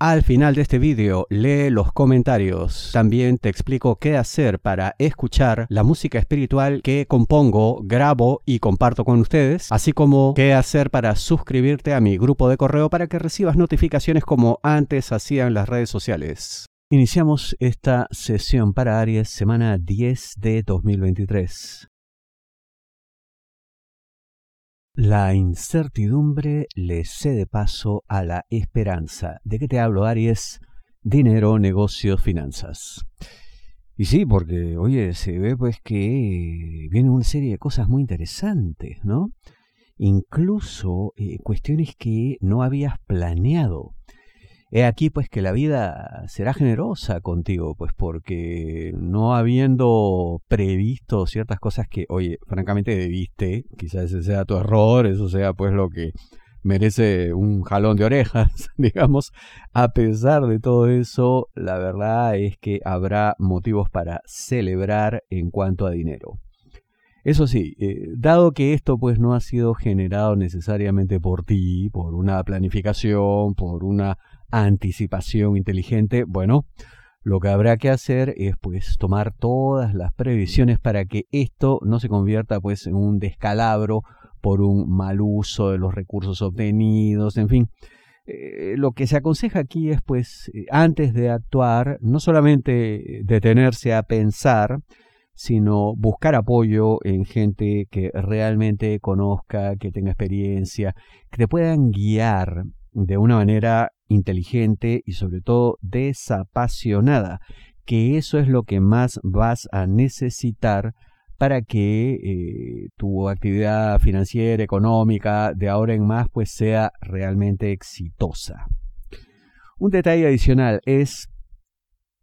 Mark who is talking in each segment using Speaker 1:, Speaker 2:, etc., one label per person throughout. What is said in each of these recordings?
Speaker 1: al final de este vídeo lee los comentarios. También te explico qué hacer para escuchar la música espiritual que compongo, grabo y comparto con ustedes, así como qué hacer para suscribirte a mi grupo de correo para que recibas notificaciones como antes hacían las redes sociales. Iniciamos esta sesión para Aries semana 10 de 2023. La incertidumbre le cede paso a la esperanza. ¿De qué te hablo, Aries? Dinero, negocios, finanzas. Y sí, porque, oye, se ve pues que viene una serie de cosas muy interesantes, ¿no? Incluso eh, cuestiones que no habías planeado. He aquí pues que la vida será generosa contigo, pues porque no habiendo previsto ciertas cosas que, oye, francamente debiste, quizás ese sea tu error, eso sea pues lo que merece un jalón de orejas, digamos, a pesar de todo eso, la verdad es que habrá motivos para celebrar en cuanto a dinero. Eso sí, eh, dado que esto pues no ha sido generado necesariamente por ti, por una planificación, por una anticipación inteligente, bueno, lo que habrá que hacer es pues tomar todas las previsiones para que esto no se convierta pues en un descalabro por un mal uso de los recursos obtenidos, en fin. Eh, lo que se aconseja aquí es pues eh, antes de actuar no solamente detenerse a pensar, sino buscar apoyo en gente que realmente conozca, que tenga experiencia, que te puedan guiar de una manera inteligente y sobre todo desapasionada, que eso es lo que más vas a necesitar para que eh, tu actividad financiera, económica, de ahora en más, pues sea realmente exitosa. Un detalle adicional es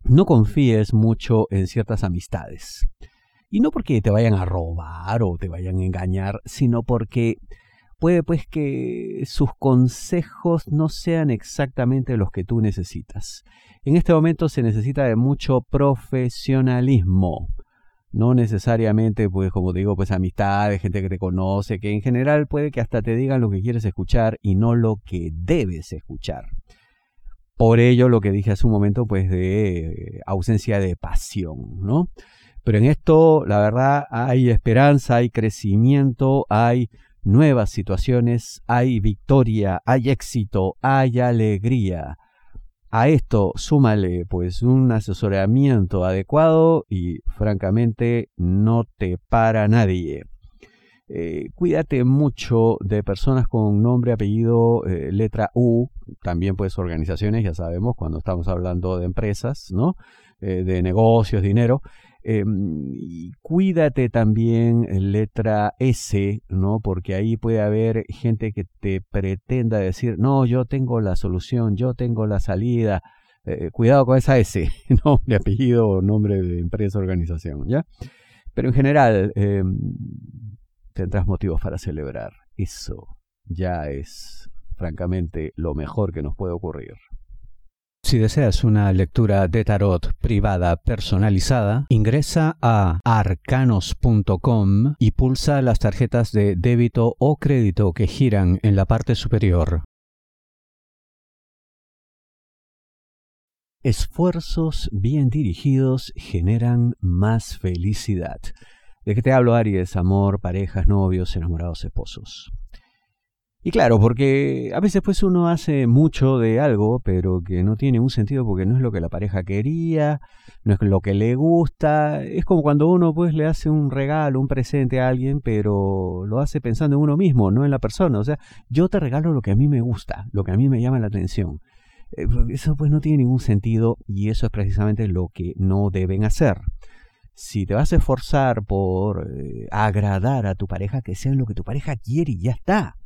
Speaker 1: no confíes mucho en ciertas amistades. Y no porque te vayan a robar o te vayan a engañar, sino porque puede pues que sus consejos no sean exactamente los que tú necesitas. En este momento se necesita de mucho profesionalismo. No necesariamente, pues como digo, pues amistad, de gente que te conoce, que en general puede que hasta te digan lo que quieres escuchar y no lo que debes escuchar. Por ello, lo que dije hace un momento, pues de ausencia de pasión, ¿no? Pero en esto, la verdad, hay esperanza, hay crecimiento, hay nuevas situaciones, hay victoria, hay éxito, hay alegría. A esto súmale pues un asesoramiento adecuado y francamente no te para nadie. Eh, cuídate mucho de personas con nombre, apellido, eh, letra U, también pues organizaciones, ya sabemos, cuando estamos hablando de empresas, ¿no? Eh, de negocios, dinero. Em, y cuídate también letra S, ¿no? Porque ahí puede haber gente que te pretenda decir, no, yo tengo la solución, yo tengo la salida. Eh, cuidado con esa S, nombre, apellido, nombre de empresa, organización, ¿ya? Pero en general, em, tendrás motivos para celebrar. Eso ya es, francamente, lo mejor que nos puede ocurrir. Si deseas una lectura de tarot privada personalizada, ingresa a arcanos.com y pulsa las tarjetas de débito o crédito que giran en la parte superior. Esfuerzos bien dirigidos generan más felicidad. ¿De qué te hablo, Aries? Amor, parejas, novios, enamorados, esposos. Y claro, porque a veces pues uno hace mucho de algo, pero que no tiene un sentido porque no es lo que la pareja quería, no es lo que le gusta. Es como cuando uno pues le hace un regalo, un presente a alguien, pero lo hace pensando en uno mismo, no en la persona. O sea, yo te regalo lo que a mí me gusta, lo que a mí me llama la atención. Eh, eso pues no tiene ningún sentido y eso es precisamente lo que no deben hacer. Si te vas a esforzar por eh, agradar a tu pareja, que sea lo que tu pareja quiere y ya está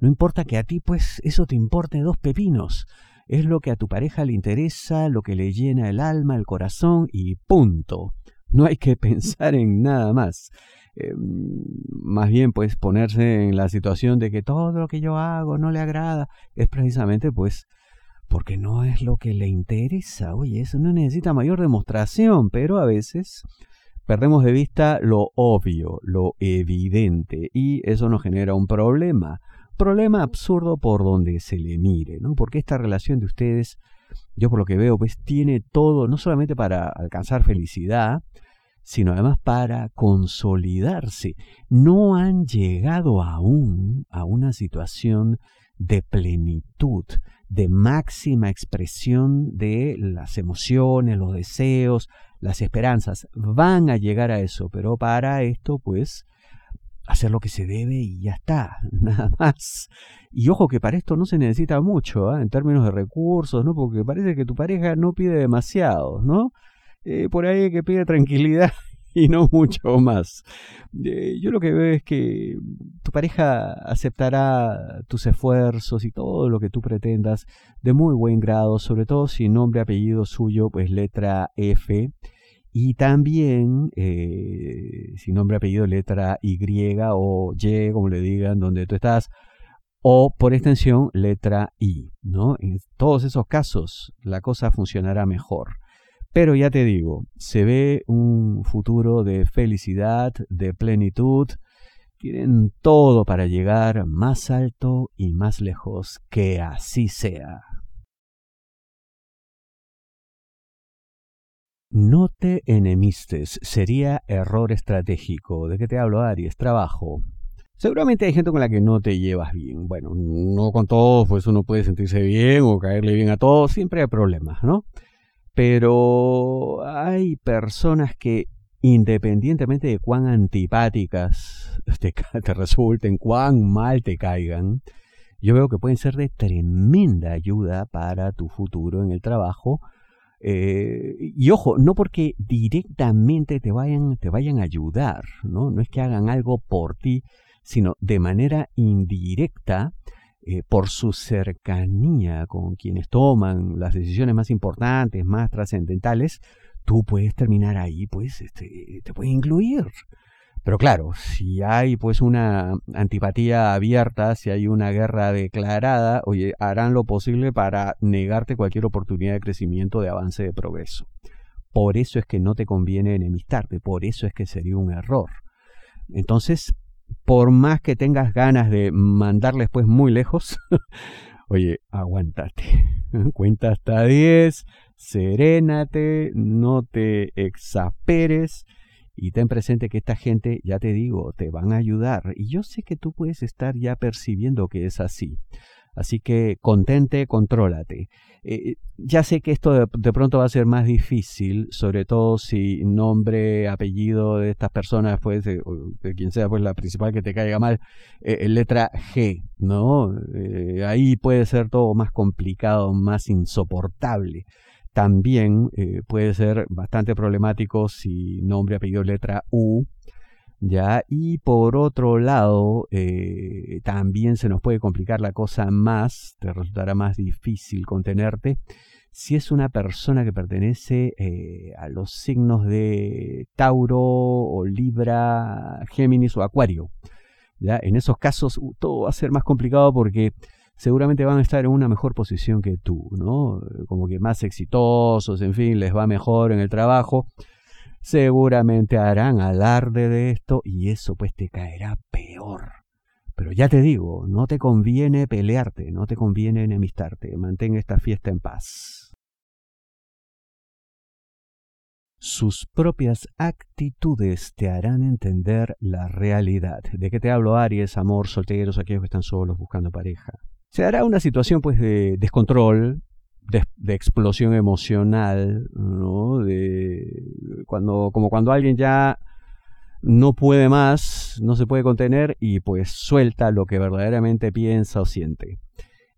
Speaker 1: no importa que a ti pues eso te importe dos pepinos. es lo que a tu pareja le interesa, lo que le llena el alma, el corazón y punto. No hay que pensar en nada más. Eh, más bien pues ponerse en la situación de que todo lo que yo hago no le agrada es precisamente pues porque no es lo que le interesa. Oye, eso no necesita mayor demostración, pero a veces perdemos de vista lo obvio, lo evidente, y eso nos genera un problema. Problema absurdo por donde se le mire, ¿no? Porque esta relación de ustedes, yo por lo que veo, pues tiene todo, no solamente para alcanzar felicidad, sino además para consolidarse. No han llegado aún a una situación de plenitud, de máxima expresión de las emociones, los deseos, las esperanzas. Van a llegar a eso, pero para esto, pues, hacer lo que se debe y ya está, nada más. Y ojo que para esto no se necesita mucho, ¿ah? en términos de recursos, ¿no? Porque parece que tu pareja no pide demasiado, ¿no? Eh, por ahí que pide tranquilidad y no mucho más. Eh, yo lo que veo es que tu pareja aceptará tus esfuerzos y todo lo que tú pretendas de muy buen grado, sobre todo si nombre, apellido suyo, pues letra F. Y también, eh, si nombre, apellido, letra Y o Y, como le digan, donde tú estás, o por extensión, letra I, ¿no? En todos esos casos, la cosa funcionará mejor. Pero ya te digo, se ve un futuro de felicidad, de plenitud. Tienen todo para llegar más alto y más lejos. Que así sea. No te enemistes, sería error estratégico. ¿De qué te hablo, Aries? Trabajo. Seguramente hay gente con la que no te llevas bien. Bueno, no con todos, pues uno puede sentirse bien o caerle bien a todos, siempre hay problemas, ¿no? Pero hay personas que independientemente de cuán antipáticas te, resulten, cuán mal te caigan, yo veo que pueden ser de tremenda ayuda para tu futuro en el trabajo. Eh, y ojo, no porque directamente te vayan, te vayan a ayudar, ¿no? No es que hagan algo por ti, sino de manera indirecta eh, por su cercanía con quienes toman las decisiones más importantes, más trascendentales, tú puedes terminar ahí, pues este, te puede incluir. Pero claro, si hay pues una antipatía abierta, si hay una guerra declarada, oye, harán lo posible para negarte cualquier oportunidad de crecimiento, de avance, de progreso. Por eso es que no te conviene enemistarte, por eso es que sería un error. Entonces, por más que tengas ganas de mandarles pues muy lejos, oye, aguántate. Cuenta hasta 10, serénate, no te exaperes y ten presente que esta gente, ya te digo, te van a ayudar. Y yo sé que tú puedes estar ya percibiendo que es así. Así que contente, contrólate. Eh, ya sé que esto de, pronto va a ser más difícil, sobre todo si nombre, apellido de estas personas, pues, de, quien sea, pues la principal que te caiga mal, eh, letra G, ¿no? Eh, ahí puede ser todo más complicado, más insoportable. También puede ser bastante problemático si nombre, apellido, letra U, ¿ya? Y por otro lado, eh, también se nos puede complicar la cosa más, te resultará más difícil contenerte si es una persona que pertenece eh, a los signos de Tauro o Libra, Géminis o Acuario. ¿ya? En esos casos uh, todo va a ser más complicado porque seguramente van a estar en una mejor posición que tú, ¿no? Como que más exitosos, en fin, les va mejor en el trabajo seguramente harán alarde de esto y eso pues te caerá peor. Pero ya te digo, no te conviene pelearte, no te conviene enemistarte, mantén esta fiesta en paz. Sus propias actitudes te harán entender la realidad. ¿De qué te hablo, Aries, amor, solteros, aquellos que están solos buscando pareja? Se hará una situación pues de descontrol, de, explosión emocional, ¿no? De cuando, como cuando alguien ya no puede más, no se puede contener y pues suelta lo que verdaderamente piensa o siente.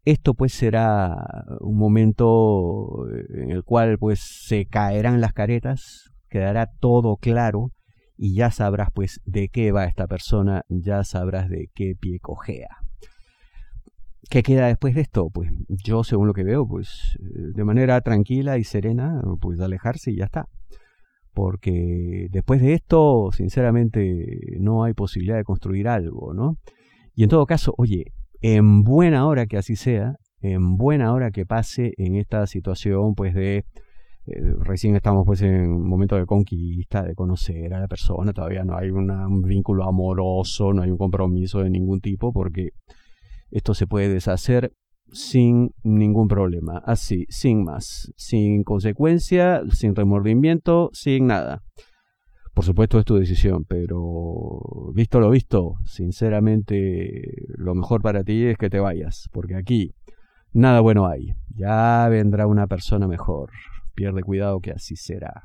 Speaker 1: Esto pues será un momento en el cual pues se caerán las caretas, quedará todo claro y ya sabrás pues de qué va esta persona, ya sabrás de qué pie cojea ¿Qué queda después de esto? Pues yo, según lo que veo, pues eh, de manera tranquila y serena, pues alejarse y ya está. Porque después de esto, sinceramente, no hay posibilidad de construir algo, ¿no? Y en todo caso, oye, en buena hora que así sea, en buena hora que pase en esta situación, pues de eh, recién estamos pues en un momento de conquista, de conocer a la persona, todavía no hay un vínculo amoroso, no hay un compromiso de ningún tipo, porque esto se puede deshacer sin ningún problema, así, sin más, sin consecuencia, sin remordimiento, sin nada. Por supuesto es tu decisión, pero visto lo visto, sinceramente lo mejor para ti es que te vayas, porque aquí nada bueno hay. Ya vendrá una persona mejor. Pierde cuidado que así será.